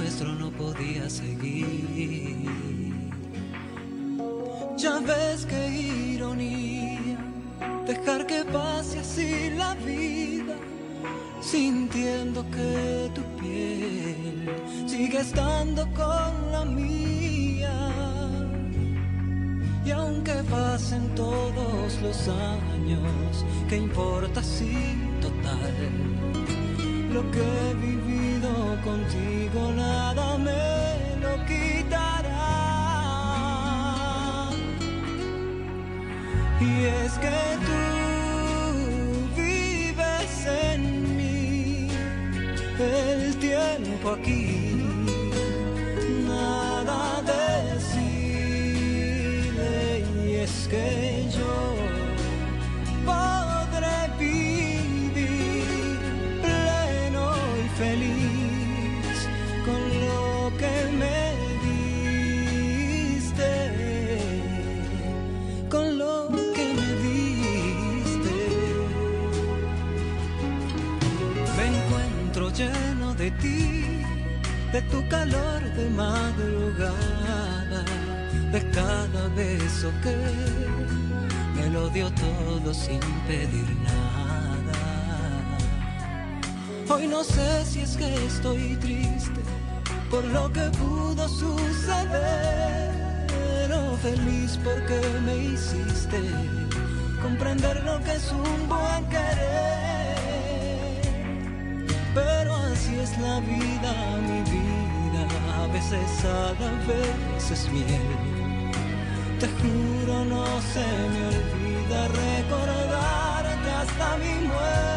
Nuestro no podía seguir. Ya ves qué ironía dejar que pase así la vida, sintiendo que tu piel sigue estando con la mía. Y aunque pasen todos los años, ¿qué importa si total? Lo que que tú vives en mí, el tiempo aquí de tu calor de madrugada, de cada beso que me lo dio todo sin pedir nada. Hoy no sé si es que estoy triste por lo que pudo suceder o feliz porque me hiciste comprender lo que es un buen querer. Es la vida, mi vida, a veces sal, a veces miel. Te juro no se me olvida recordarte hasta mi muerte.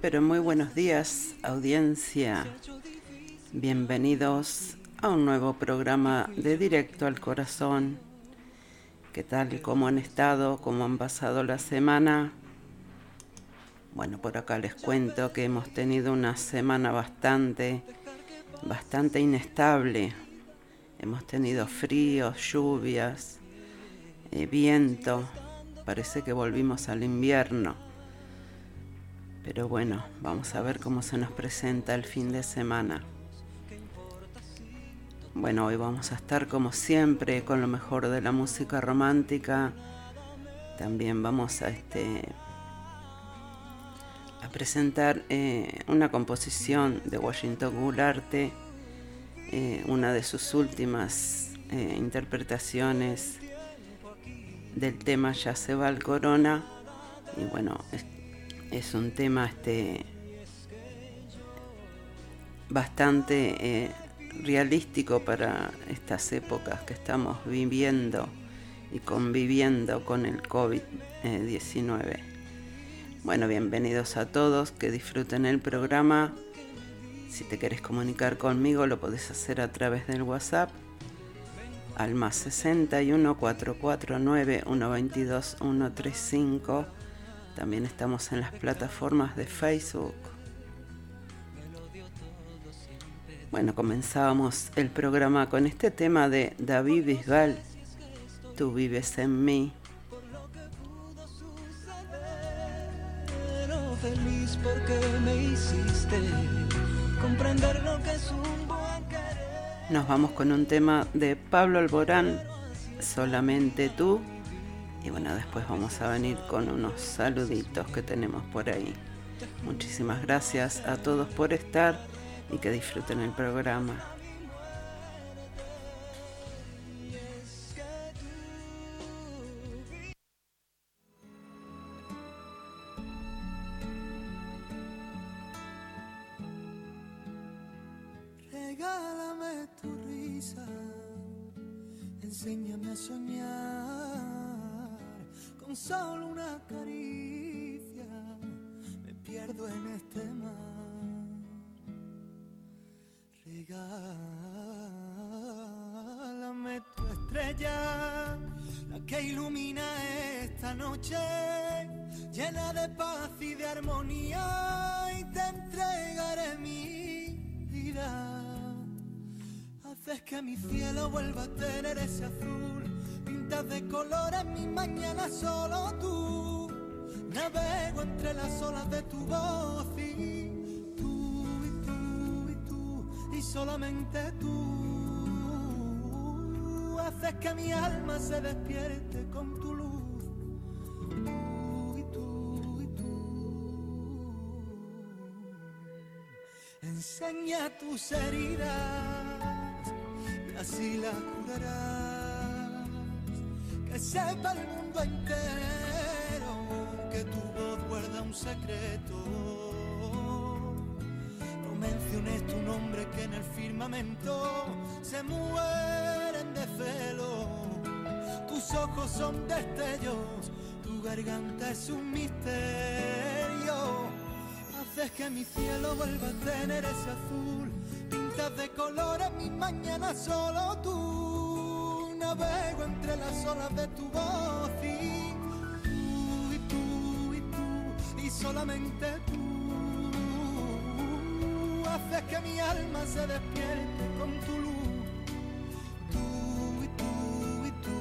Pero muy buenos días, audiencia Bienvenidos a un nuevo programa de Directo al Corazón. ¿Qué tal? ¿Cómo han estado? ¿Cómo han pasado la semana? Bueno, por acá les cuento que hemos tenido una semana bastante, bastante inestable. Hemos tenido fríos, lluvias, eh, viento. Parece que volvimos al invierno. Pero bueno, vamos a ver cómo se nos presenta el fin de semana. Bueno, hoy vamos a estar como siempre con lo mejor de la música romántica. También vamos a este a presentar eh, una composición de Washington Goularte, eh, una de sus últimas eh, interpretaciones del tema Ya se va el corona. Y bueno, es, un tema este bastante realístico para estas épocas que estamos viviendo y conviviendo con el COVID-19. Bueno, bienvenidos a todos, que disfruten el programa. Si te quieres comunicar conmigo lo podés hacer a través del WhatsApp al más 61 449 122 135. También estamos en las plataformas de Facebook. Bueno, comenzábamos el programa con este tema de David Bisbal, Tú vives en mí. feliz porque me hiciste comprender lo que es un buen querer. Nos vamos con un tema de Pablo Alborán, Solamente tú. Y bueno, después vamos a venir con unos saluditos que tenemos por ahí. Muchísimas gracias a todos por estar y que disfruten el programa. Regálame tu risa, enséñame a soñar con solo una caricia. Me pierdo en este mar. Regálame tu estrella, la que ilumina esta noche, llena de paz y de armonía, y te entregaré mi vida. Haces que mi cielo vuelva a tener ese azul, pintas de colores mi mañana solo tú. Navego entre las olas de tu voz y y solamente tú haces que mi alma se despierte con tu luz. Tú y tú y tú. Enseña tus heridas y así las curarás. Sepa el mundo entero que tu voz guarda un secreto menciones tu nombre que en el firmamento se mueren de celo. Tus ojos son destellos, tu garganta es un misterio. Haces que mi cielo vuelva a tener ese azul, pintas de colores mis mañanas solo tú. Navego entre las olas de tu voz y tú y tú y tú y solamente tú haces que mi alma se despierte con tu luz. Tú y tú y tú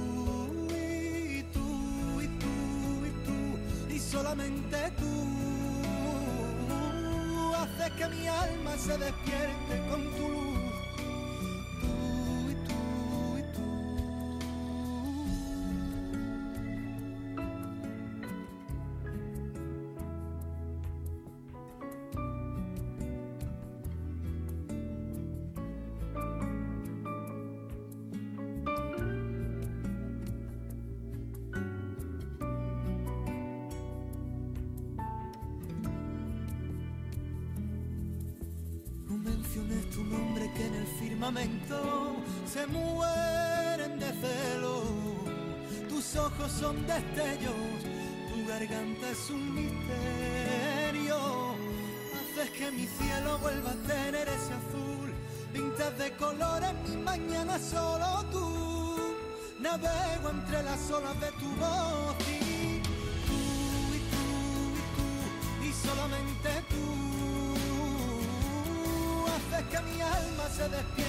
y tú y tú y tú y solamente tú haces que mi alma se despierte con tu luz. Se mueren de celo. Tus ojos son destellos, tu garganta es un misterio. Haces que mi cielo vuelva a tener ese azul, pintas de colores mi mañana solo tú. Navego entre las olas de tu voz y tú y tú y tú y solamente tú haces que mi alma se despierte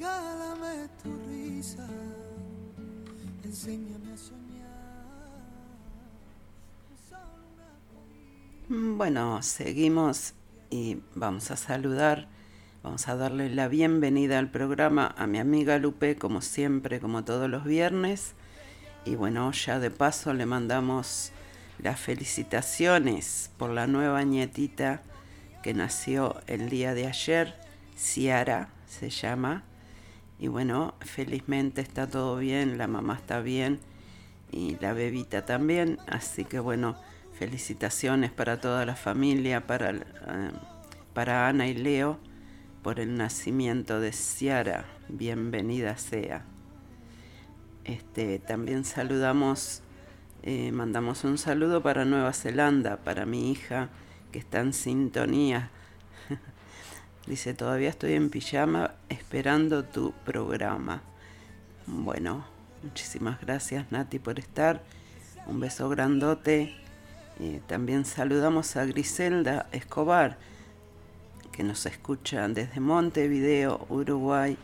Regálame tu risa, enséñame a soñar. Bueno, seguimos y vamos a saludar, vamos a darle la bienvenida al programa a mi amiga Lupe, como siempre, como todos los viernes. Y bueno, ya de paso le mandamos las felicitaciones por la nueva nietita que nació el día de ayer, Ciara se llama. Y bueno, felizmente está todo bien, la mamá está bien y la bebita también. Así que bueno, felicitaciones para toda la familia, para, eh, para Ana y Leo por el nacimiento de Ciara. Bienvenida sea. Este, también saludamos, eh, mandamos un saludo para Nueva Zelanda, para mi hija que está en sintonía. Dice, todavía estoy en pijama esperando tu programa. Bueno, muchísimas gracias Nati por estar. Un beso grandote. Eh, también saludamos a Griselda Escobar, que nos escucha desde Montevideo, Uruguay.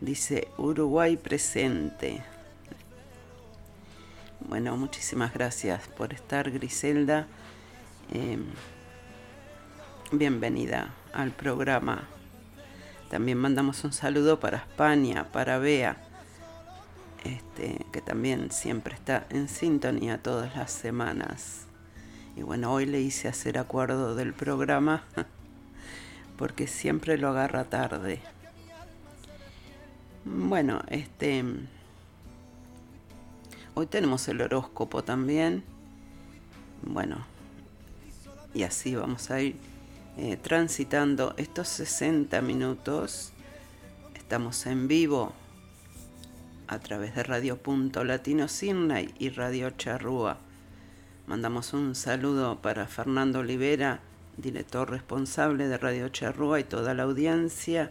Dice Uruguay presente. Bueno, muchísimas gracias por estar, Griselda. Eh, bienvenida al programa. También mandamos un saludo para España, para Bea, este, que también siempre está en sintonía todas las semanas. Y bueno, hoy le hice hacer acuerdo del programa porque siempre lo agarra tarde. Bueno, este hoy tenemos el horóscopo también. Bueno, y así vamos a ir eh, transitando estos 60 minutos. Estamos en vivo a través de Radio Punto Latino Sydney y Radio Charrúa. Mandamos un saludo para Fernando Olivera, director responsable de Radio Charrúa y toda la audiencia.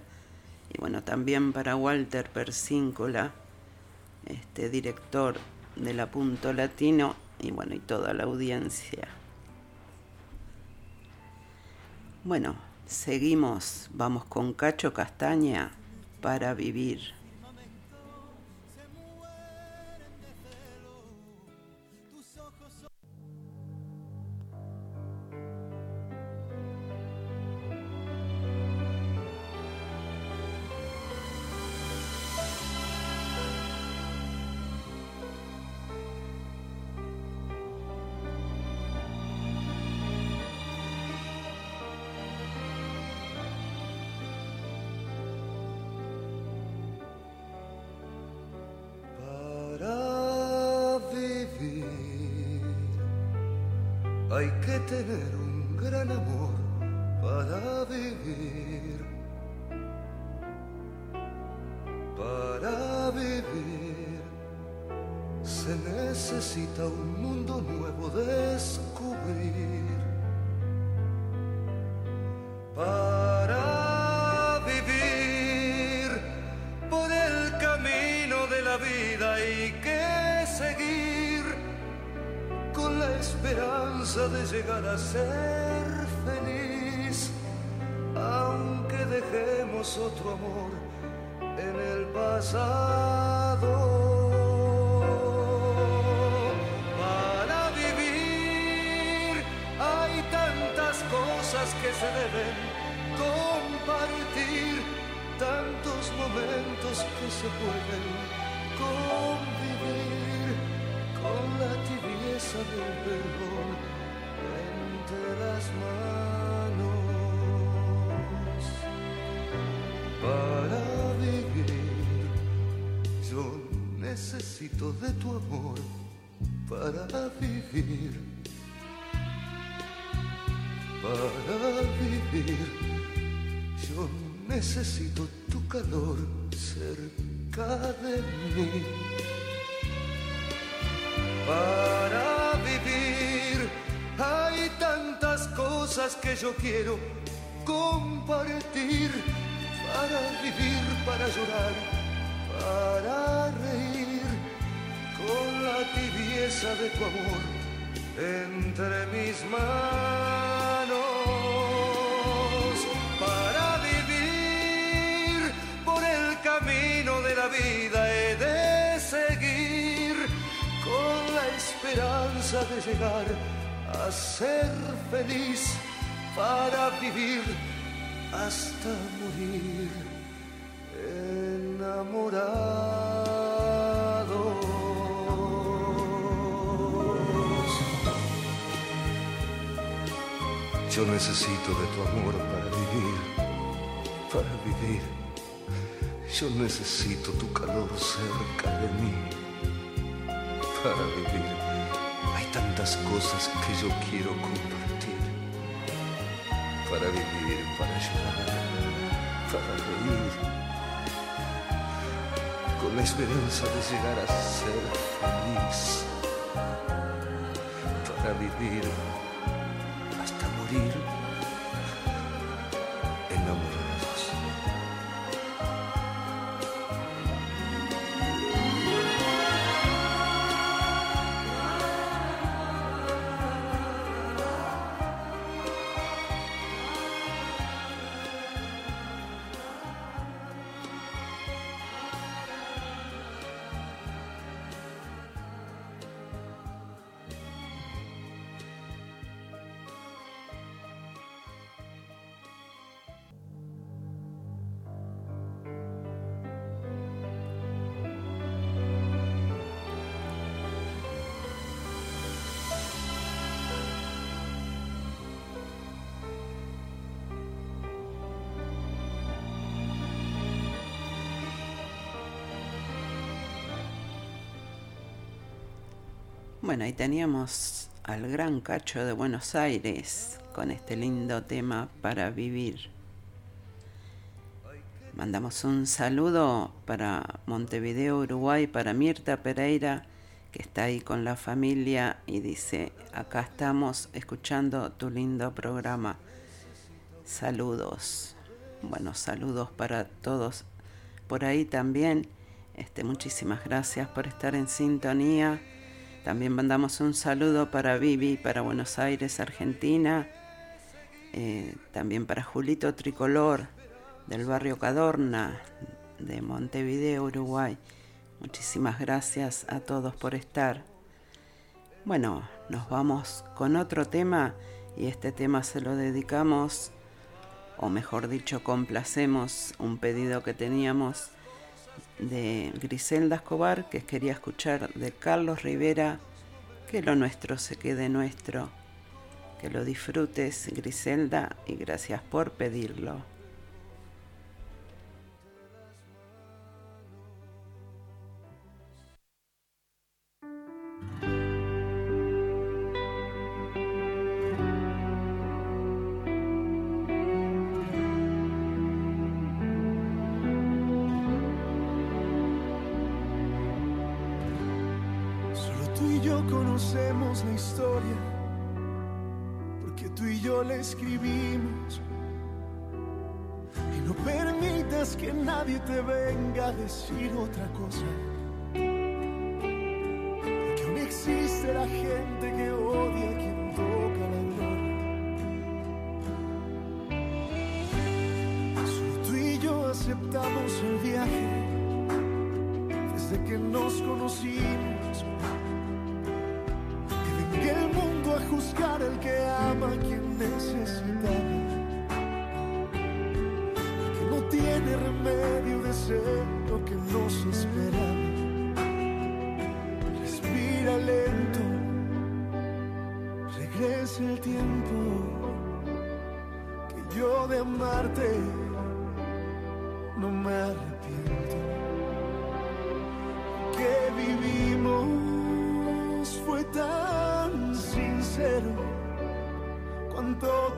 Y bueno, también para Walter Persíncula, este director de la Punto Latino y bueno, y toda la audiencia. Bueno, seguimos, vamos con Cacho Castaña para vivir. Se deben compartir, tantos momentos que se pueden convivir con la tibieza del perdón entre las manos. Para vivir, yo necesito de tu amor para vivir vivir. Yo necesito tu calor cerca de mí. Para vivir hay tantas cosas que yo quiero compartir. Para vivir, para llorar, para reír con la tibieza de tu amor entre mis manos. He de seguir con la esperanza de llegar a ser feliz para vivir hasta morir enamorado. Yo necesito de tu amor para vivir, para vivir yo necesito tu calor cerca de mí para vivir. Hay tantas cosas que yo quiero compartir. Para vivir, para llorar, para reír. Con la esperanza de llegar a ser feliz. Para vivir hasta morir Bueno, ahí teníamos al gran cacho de Buenos Aires con este lindo tema para vivir. Mandamos un saludo para Montevideo, Uruguay, para Mirta Pereira, que está ahí con la familia y dice, acá estamos escuchando tu lindo programa. Saludos. Bueno, saludos para todos por ahí también. Este, muchísimas gracias por estar en sintonía. También mandamos un saludo para Vivi, para Buenos Aires, Argentina. Eh, también para Julito Tricolor, del barrio Cadorna, de Montevideo, Uruguay. Muchísimas gracias a todos por estar. Bueno, nos vamos con otro tema y este tema se lo dedicamos, o mejor dicho, complacemos un pedido que teníamos de Griselda Escobar, que quería escuchar de Carlos Rivera, que lo nuestro se quede nuestro. Que lo disfrutes, Griselda, y gracias por pedirlo.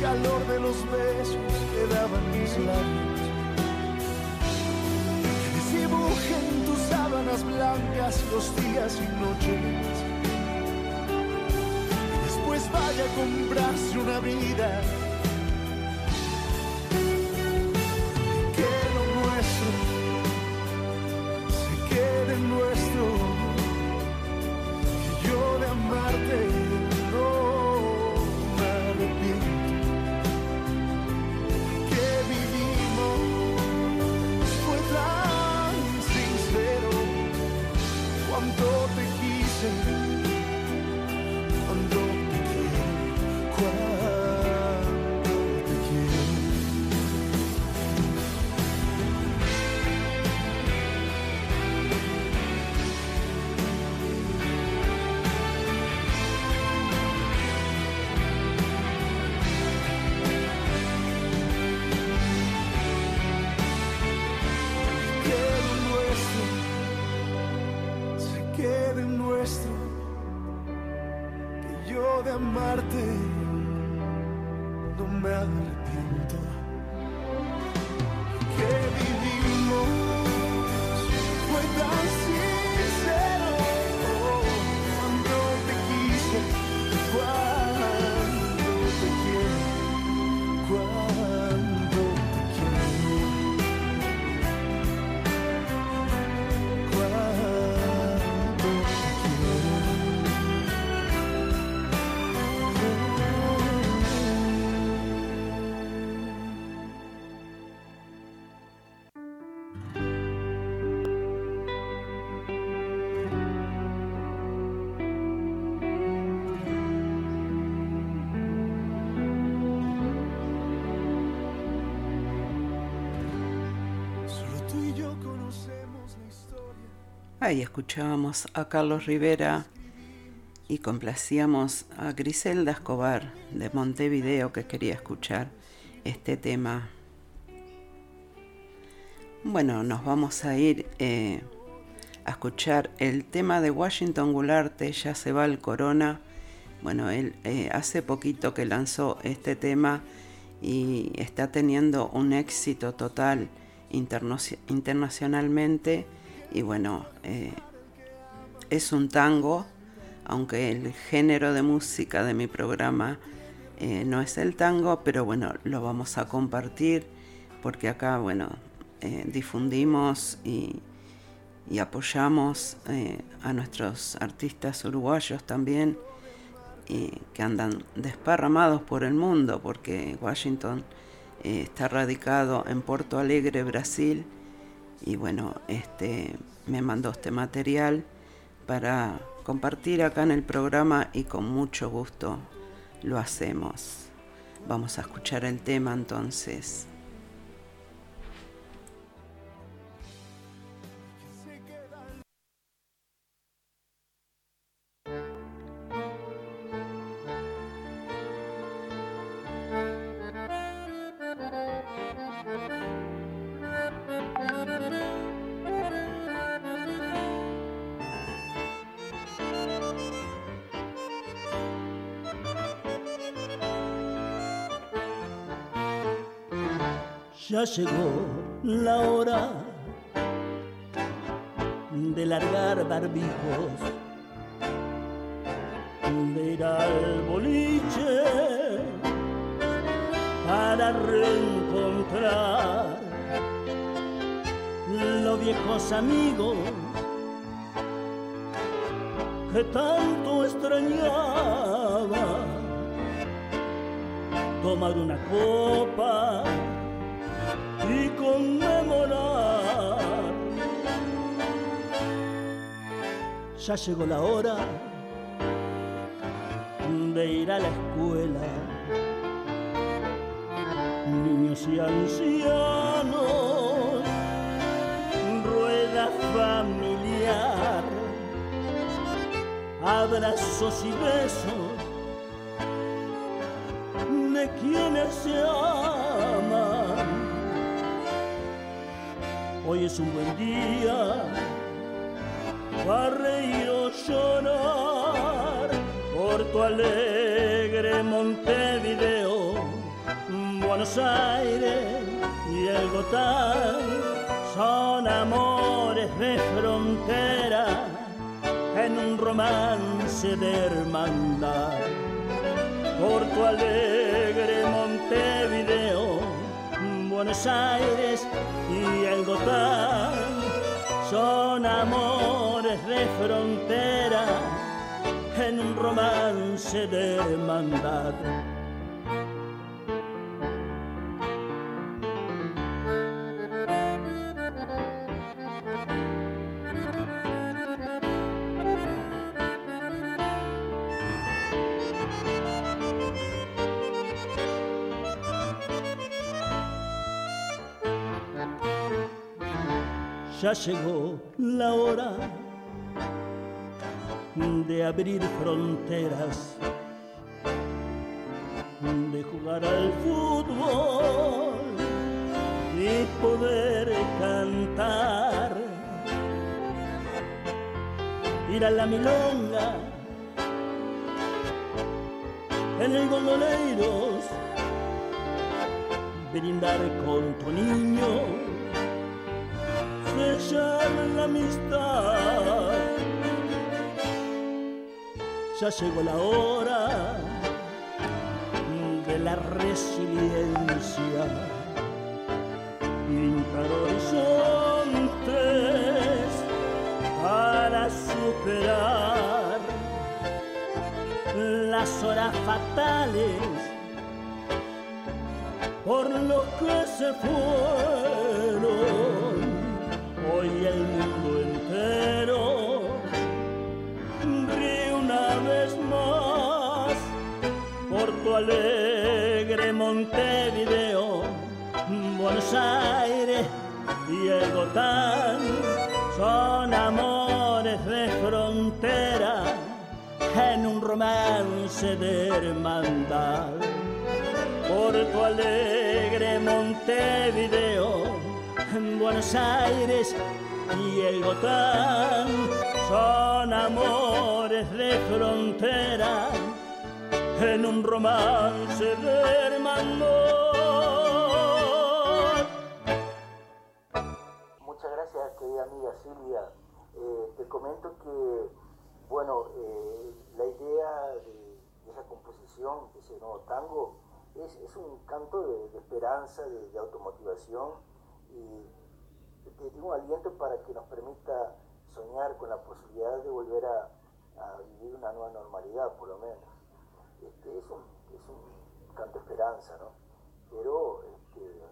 Calor de los besos que daban mis labios dibujen tus sábanas blancas los días y noches. Después vaya a comprarse una vida. Ahí escuchábamos a Carlos Rivera y complacíamos a Griselda Escobar de Montevideo que quería escuchar este tema. Bueno, nos vamos a ir eh, a escuchar el tema de Washington Gularte, Ya se va el corona. Bueno, él eh, hace poquito que lanzó este tema y está teniendo un éxito total internacionalmente. Y bueno, eh, es un tango, aunque el género de música de mi programa eh, no es el tango, pero bueno, lo vamos a compartir porque acá, bueno, eh, difundimos y, y apoyamos a nuestros artistas uruguayos también que andan desparramados por el mundo porque Washington está radicado en Porto Alegre, Brasil y bueno, este me mandó este material para compartir acá en el programa y con mucho gusto lo hacemos. Vamos a escuchar el tema entonces. Ya llegó la hora de largar barbijos, de ir al boliche para reencontrar los viejos amigos que tanto extrañaba. Tomar una copa Ya llegó la hora de ir a la escuela. Niños y ancianos, rueda familiar, abrazos y besos de quienes se aman. Hoy es un buen día para reír o llorar por alegre Montevideo, Buenos Aires y el Gotán son amores de frontera en un romance de hermandad. Por tu alegre Montevideo, Buenos Aires y el Gotán son amores frontera en un romance de hermandad. ya llegó la hora de abrir fronteras, de jugar al fútbol y poder cantar, ir a la milonga en el gondoleiros, brindar con tu niño sellar la amistad. Ya llegó la hora de la resiliencia, pintar horizontes para superar las horas fatales por los que se fueron. Hoy el mundo por tu alegre Montevideo, Buenos Aires y el Gotán son amores de frontera en un romance de hermandad. Por tu alegre Montevideo, en Buenos Aires y el Gotán son amores de frontera en un romance de hermandad. Muchas gracias, querida amiga Silvia. Eh, te comento que, bueno, eh, la idea de, esa composición, de ese nuevo tango, es, un canto de, esperanza, de automotivación y te un aliento para que nos permita soñar con la posibilidad de volver a, vivir una nueva normalidad, por lo menos. Este, es, un, es un canto de esperanza, ¿no? Pero este,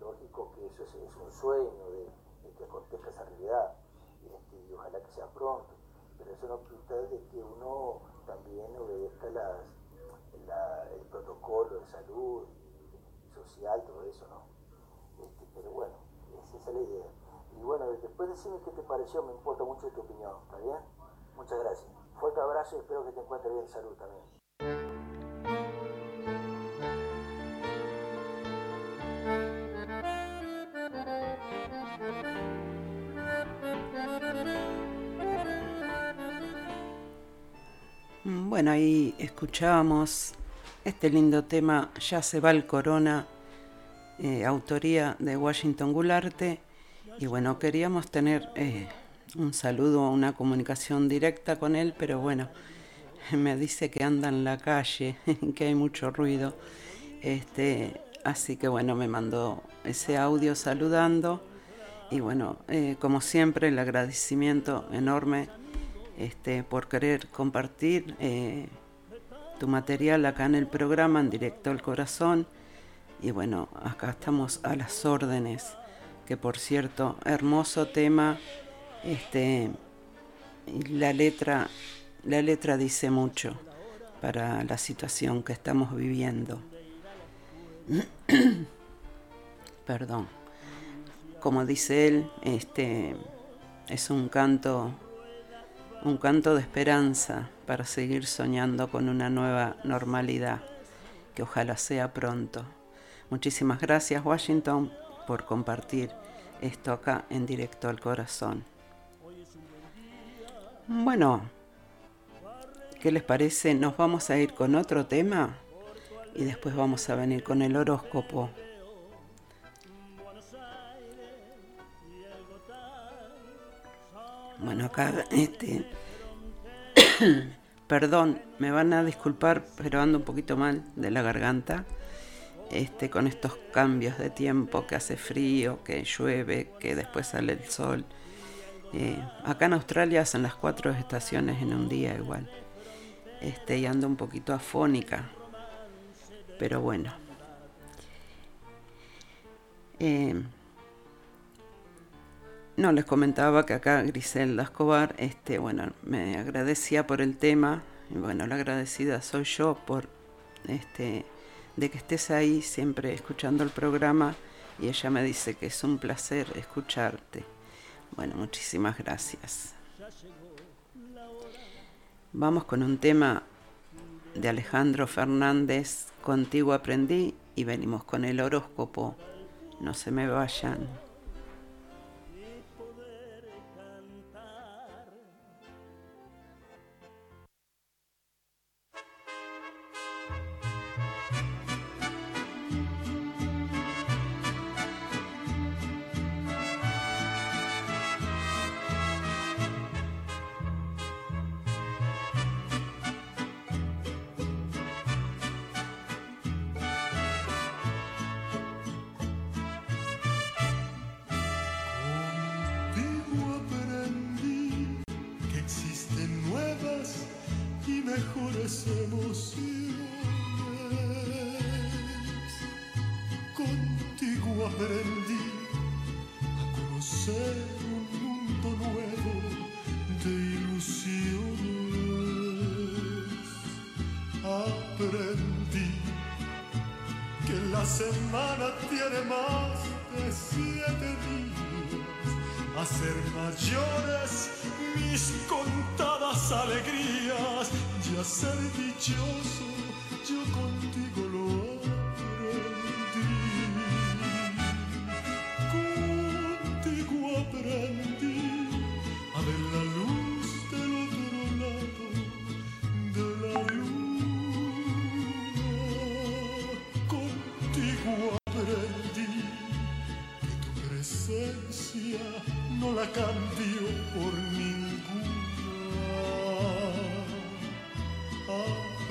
lógico que eso es, un sueño de, que acontezca esa realidad este, y ojalá que sea pronto. Pero eso no quita de que uno también obedezca el protocolo de salud social, todo eso, ¿no? Pero bueno, esa es la idea. Y bueno, después decime qué te pareció, me importa mucho tu opinión, ¿está bien? Muchas gracias. Fuerte abrazo y espero que te encuentres bien salud también. Mm, bueno, ahí escuchábamos este lindo tema, Ya se va el corona eh, autoría de Washington Gularte. Y bueno, queríamos tener eh, un saludo, una comunicación directa con él, pero bueno, me dice que anda en la calle, que hay mucho ruido. Este, así que bueno, me mandó ese audio saludando. y bueno, eh, como siempre, el agradecimiento enorme este, por querer compartir eh, tu material acá en el programa, en directo al corazón. Y bueno, acá estamos a las órdenes, que por cierto, hermoso tema. Este, la letra, la letra dice mucho para la situación que estamos viviendo. Perdón. Como dice él, este es un canto un canto de esperanza para seguir soñando con una nueva normalidad, que ojalá sea pronto. Muchísimas gracias Washington por compartir esto acá en directo al corazón. Bueno, ¿qué les parece? Nos vamos a ir con otro tema y después vamos a venir con el horóscopo. Bueno, acá, este. Perdón, me van a disculpar, pero ando un poquito mal de la garganta. Este, con estos cambios de tiempo, que hace frío, que llueve, que después sale el sol. Eh, acá en Australia son las cuatro estaciones en un día igual. Este, y ando un poquito afónica. Pero bueno. Eh, no, les comentaba que acá Griselda Escobar, este, bueno, me agradecía por el tema, y bueno, la agradecida soy yo por este de que estés ahí siempre escuchando el programa y ella me dice que es un placer escucharte. Bueno, muchísimas gracias. Vamos con un tema de Alejandro Fernández, contigo aprendí y venimos con el horóscopo. No se me vayan.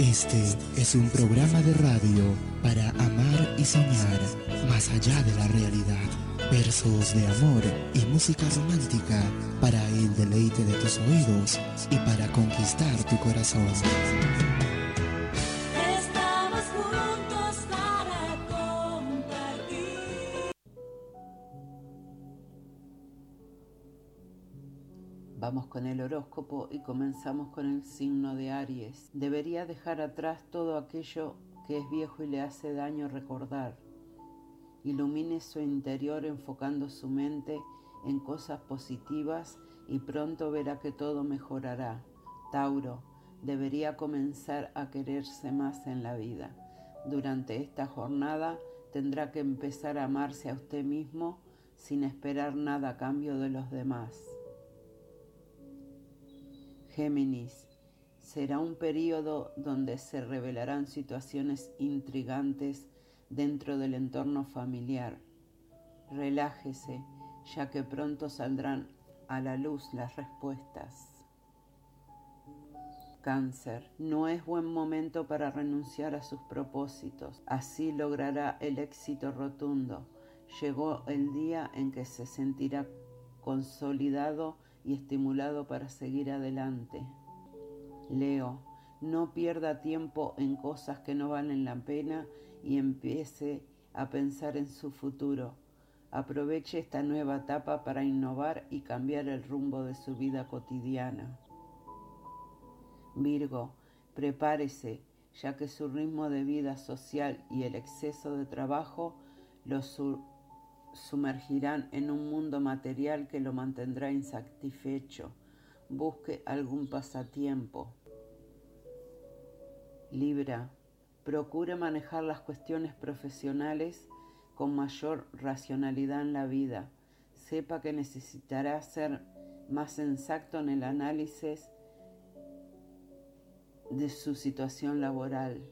Este es un programa de radio para amar y soñar más allá de la realidad. Versos de amor y música romántica para el deleite de tus oídos y para conquistar tu corazón. Con el horóscopo y comenzamos con el signo de Aries. Debería dejar atrás todo aquello que es viejo y le hace daño recordar. Ilumine su interior enfocando su mente en cosas positivas y pronto verá que todo mejorará. Tauro, debería comenzar a quererse más en la vida. Durante esta jornada tendrá que empezar a amarse a usted mismo sin esperar nada a cambio de los demás. Géminis, será un periodo donde se revelarán situaciones intrigantes dentro del entorno familiar. Relájese, ya que pronto saldrán a la luz las respuestas. Cáncer, no es buen momento para renunciar a sus propósitos, así logrará el éxito rotundo. Llegó el día en que se sentirá consolidado y estimulado para seguir adelante. Leo, no pierda tiempo en cosas que no valen la pena y empiece a pensar en su futuro. Aproveche esta nueva etapa para innovar y cambiar el rumbo de su vida cotidiana. Virgo, prepárese, ya que su ritmo de vida social y el exceso de trabajo lo, sumergirán en un mundo material que lo mantendrá insatisfecho. Busque algún pasatiempo. Libra, procure manejar las cuestiones profesionales con mayor racionalidad en la vida. Sepa que necesitará ser más exacto en el análisis de su situación laboral.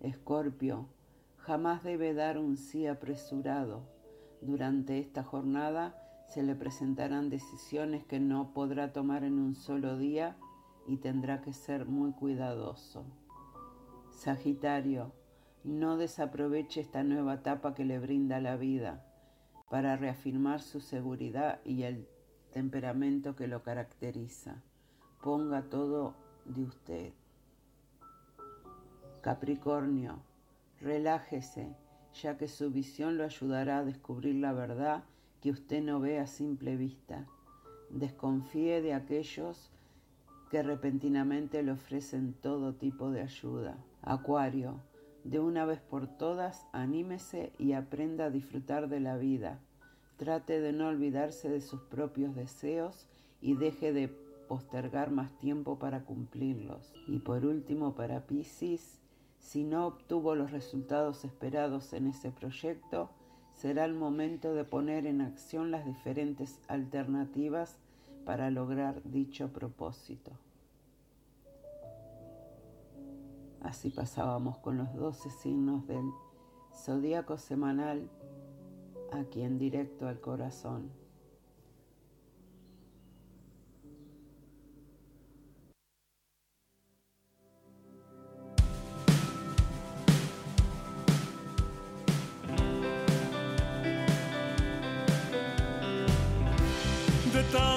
Escorpio, jamás debe dar un sí apresurado durante esta jornada se le presentarán decisiones que no podrá tomar en un solo día y tendrá que ser muy cuidadoso. Sagitario, no desaproveche esta nueva etapa que le brinda la vida para reafirmar su seguridad y el temperamento que lo caracteriza. Ponga todo de usted. Capricornio, relájese ya que su visión lo ayudará a descubrir la verdad que usted no ve a simple vista. Desconfíe de aquellos que repentinamente le ofrecen todo tipo de ayuda. Acuario, de una vez por todas, anímese y aprenda a disfrutar de la vida. Trate de no olvidarse de sus propios deseos y deje de postergar más tiempo para cumplirlos. Y por último, para Pisces, si no obtuvo los resultados esperados en ese proyecto, será el momento de poner en acción las diferentes alternativas para lograr dicho propósito. Así pasábamos con los 12 signos del zodíaco semanal aquí en directo al corazón.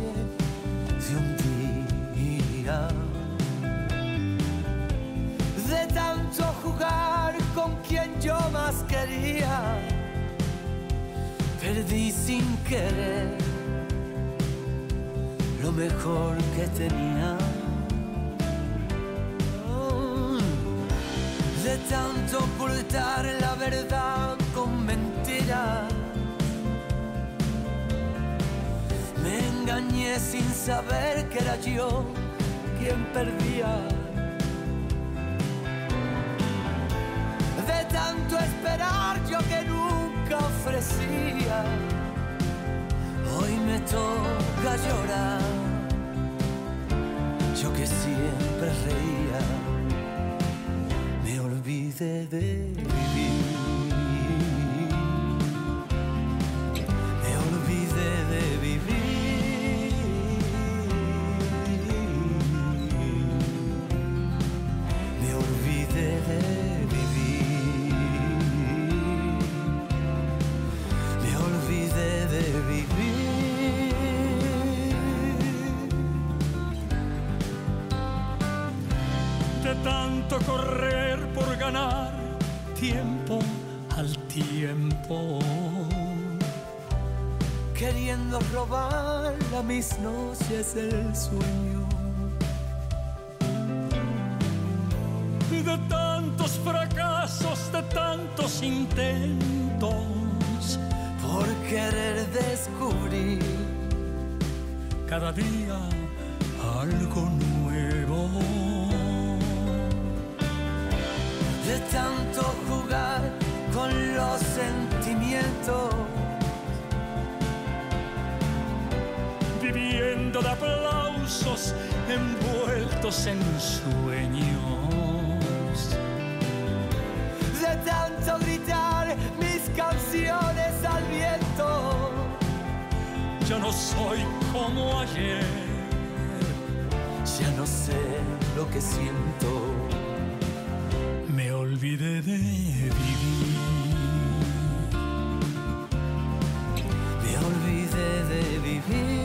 de un día. De tanto jugar con quien yo más quería, perdí sin querer lo mejor que tenía. de tanto ocultar la verdad con mentiras. Sin saber que era yo quien perdía. De tanto esperar yo que nunca ofrecía. Hoy me toca llorar. Yo que siempre reía me olvidé de vivir. Mis noches el sueño. De tantos fracasos, de tantos intentos, por querer descubrir cada día envueltos en sueños. De tanto gritar mis canciones al viento. Ya no soy como ayer. Ya no sé lo que siento. Me olvidé de vivir. Me olvidé de vivir.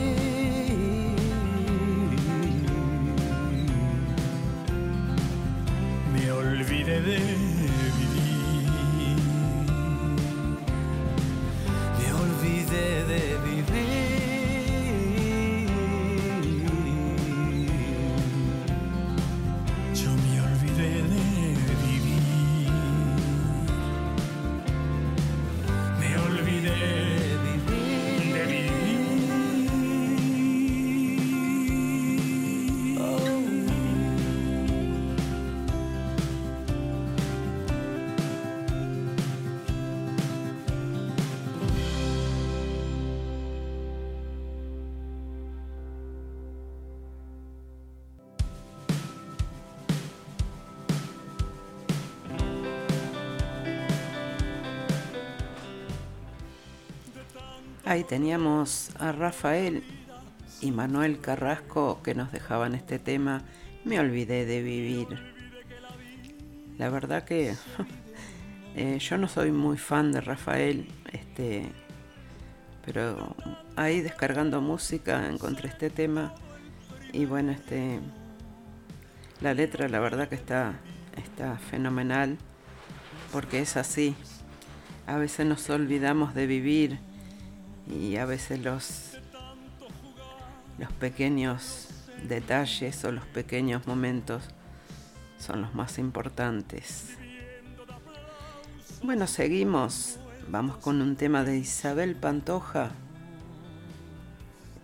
Ahí teníamos a Rafael y Manuel Carrasco que nos dejaban este tema. Me olvidé de vivir. La verdad que eh, yo no soy muy fan de Rafael, este, pero ahí descargando música encontré este tema y bueno, este, la letra la verdad que está está fenomenal, porque es así. A veces nos olvidamos de vivir y a veces los, los pequeños detalles o los pequeños momentos son los más importantes. Bueno, seguimos. Vamos con un tema de Isabel Pantoja.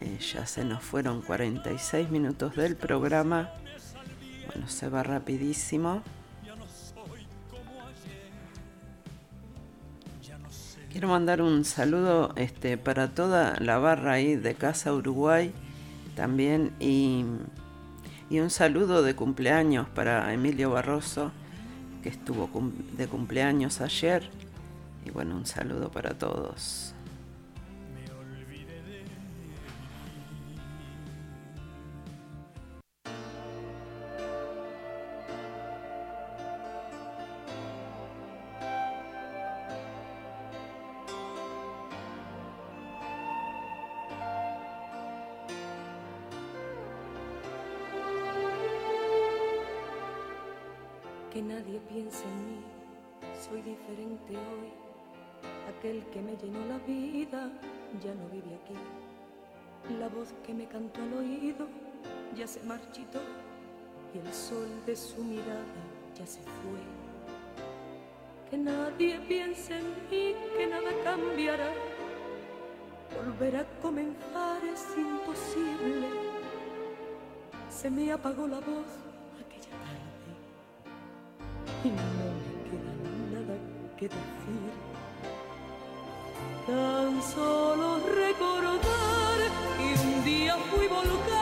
Eh, ya se nos fueron 46 minutos del programa. Bueno, se va rapidísimo. Quiero mandar un saludo este, para toda la barra ahí de Casa Uruguay también y, y un saludo de cumpleaños para Emilio Barroso que estuvo de cumpleaños ayer y bueno, un saludo para todos. Aquel que me llenó la vida ya no vive aquí. La voz que me cantó al oído ya se marchitó y el sol de su mirada ya se fue. Que nadie piense en mí, que nada cambiará. Volver a comenzar es imposible. Se me apagó la voz aquella tarde y no que decir. Tan solo recordar que un día fui volcán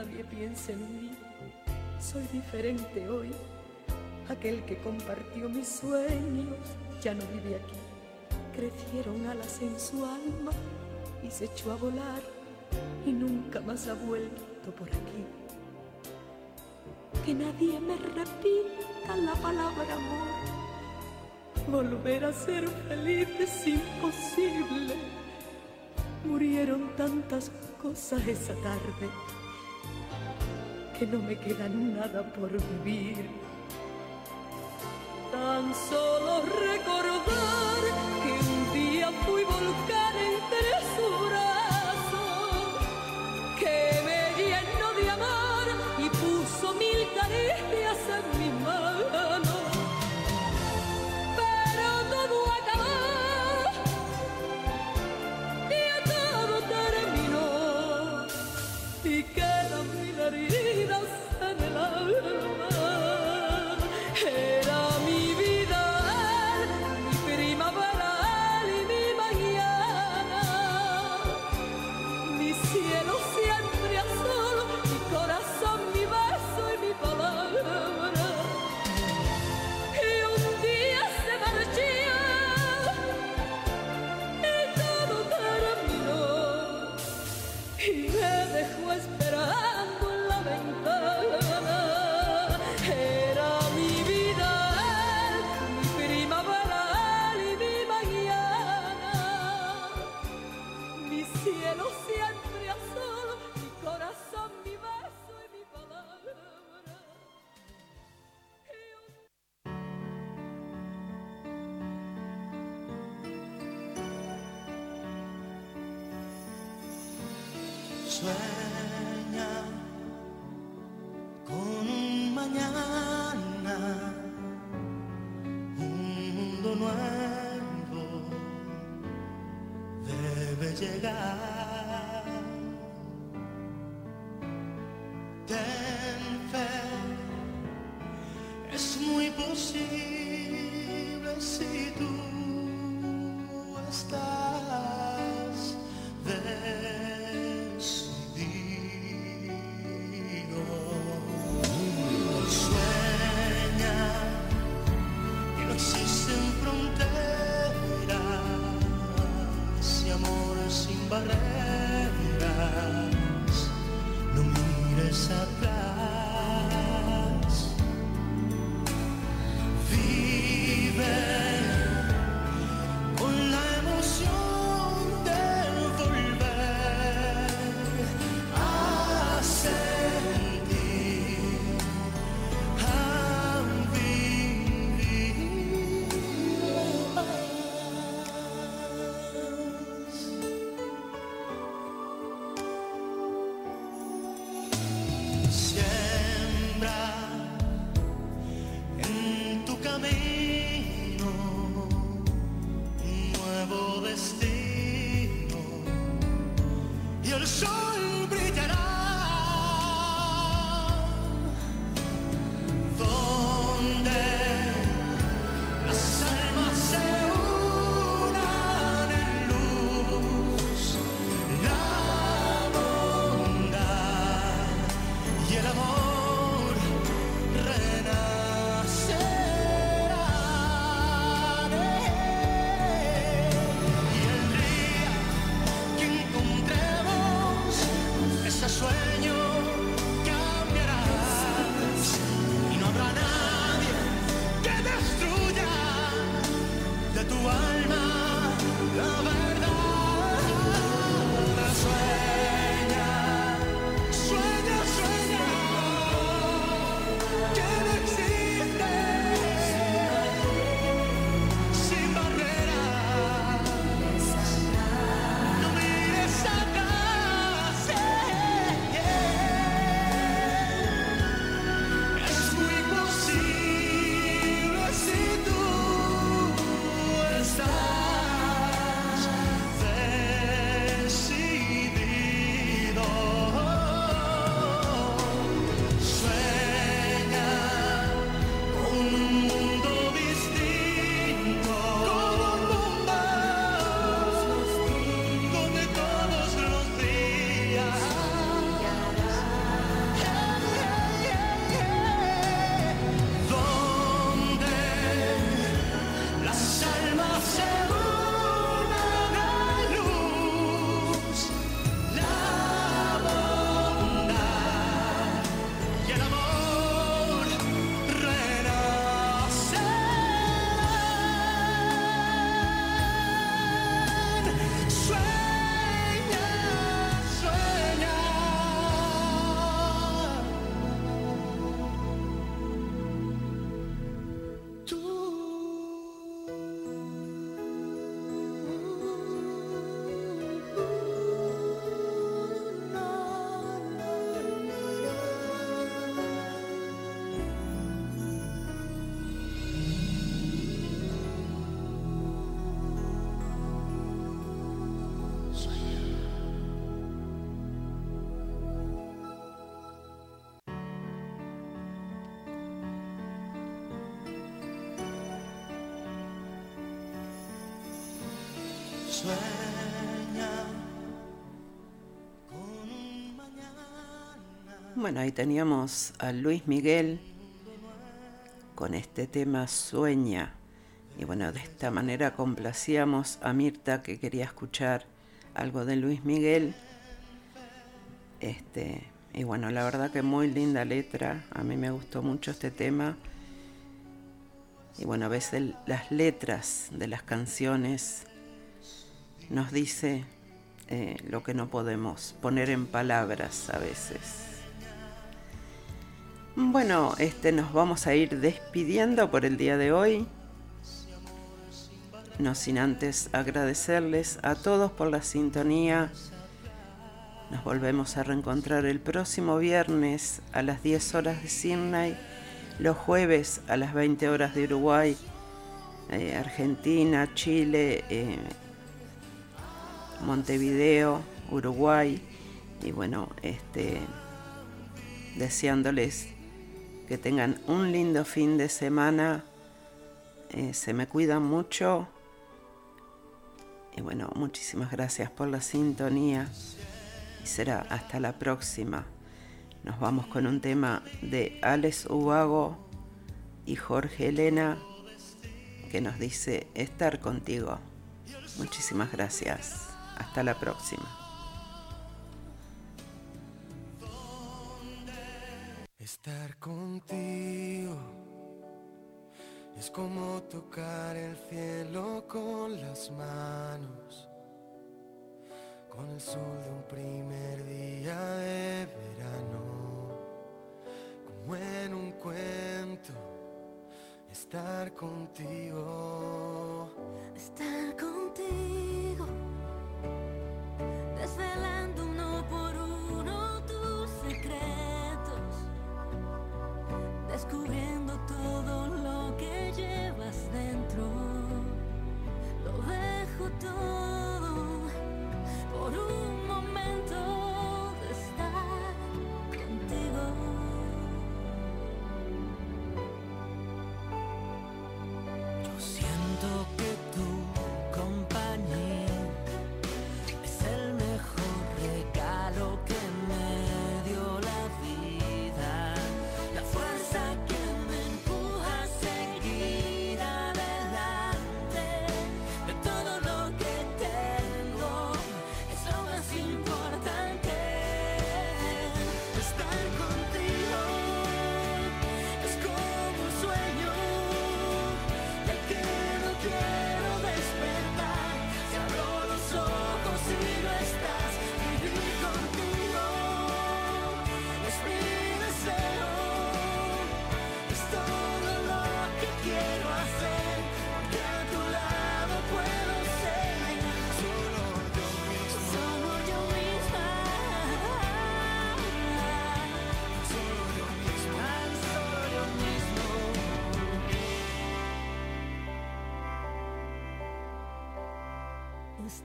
nadie piense en mí, soy diferente hoy. Aquel que compartió mis sueños ya no vive aquí. Crecieron alas en su alma y se echó a volar y nunca más ha vuelto por aquí. Que nadie me repita la palabra amor. Volver a ser feliz es imposible. Murieron tantas cosas esa tarde que no me queda nada por vivir. Tan solo recordar que un día fui volcán entre su brazo, mires atrás. Bueno, ahí teníamos a Luis Miguel con este tema Sueña. Y bueno, de esta manera complacíamos a Mirta que quería escuchar algo de Luis Miguel. Este, y bueno, la verdad que muy linda letra. A mí me gustó mucho este tema. Y bueno, a veces las letras de las canciones nos dice eh, lo que no podemos poner en palabras a veces. Bueno, este nos vamos a ir despidiendo por el día de hoy. No sin antes agradecerles a todos por la sintonía. Nos volvemos a reencontrar el próximo viernes a las 10 horas de Sydney, los jueves a las 20 horas de Uruguay, eh, Argentina, Chile, eh, Montevideo, Uruguay. Y bueno, este, deseándoles que tengan un lindo fin de semana. Eh, se me cuidan mucho. Y bueno, muchísimas gracias por la sintonía. Y será hasta la próxima. Nos vamos con un tema de Alex Ubago y Jorge Elena que nos dice estar contigo. Muchísimas gracias. Hasta la próxima. Estar contigo. Es como tocar el cielo con las manos, con el sol de un primer día de verano, como en un cuento, estar contigo. Estar contigo, desvelando uno por uno tus secretos, descubriendo todo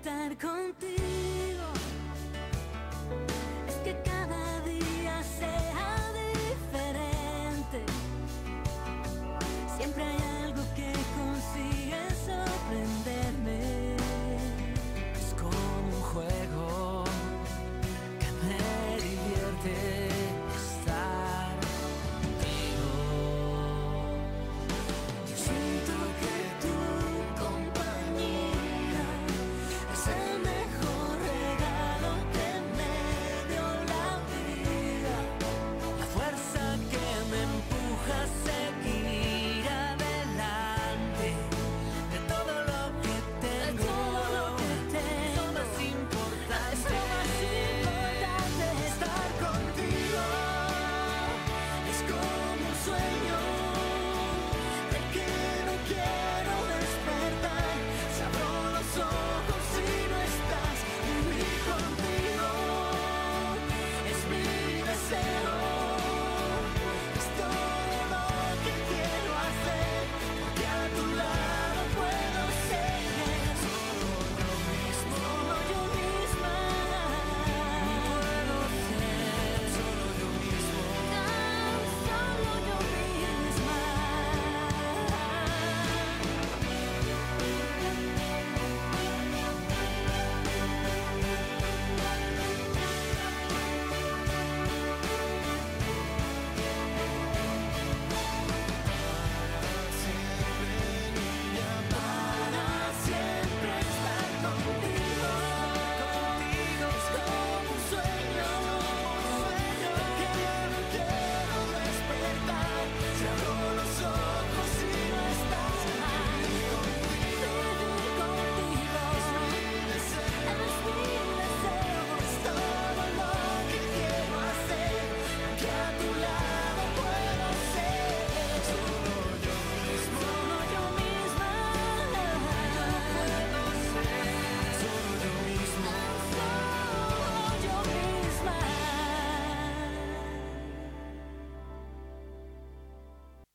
Estar contigo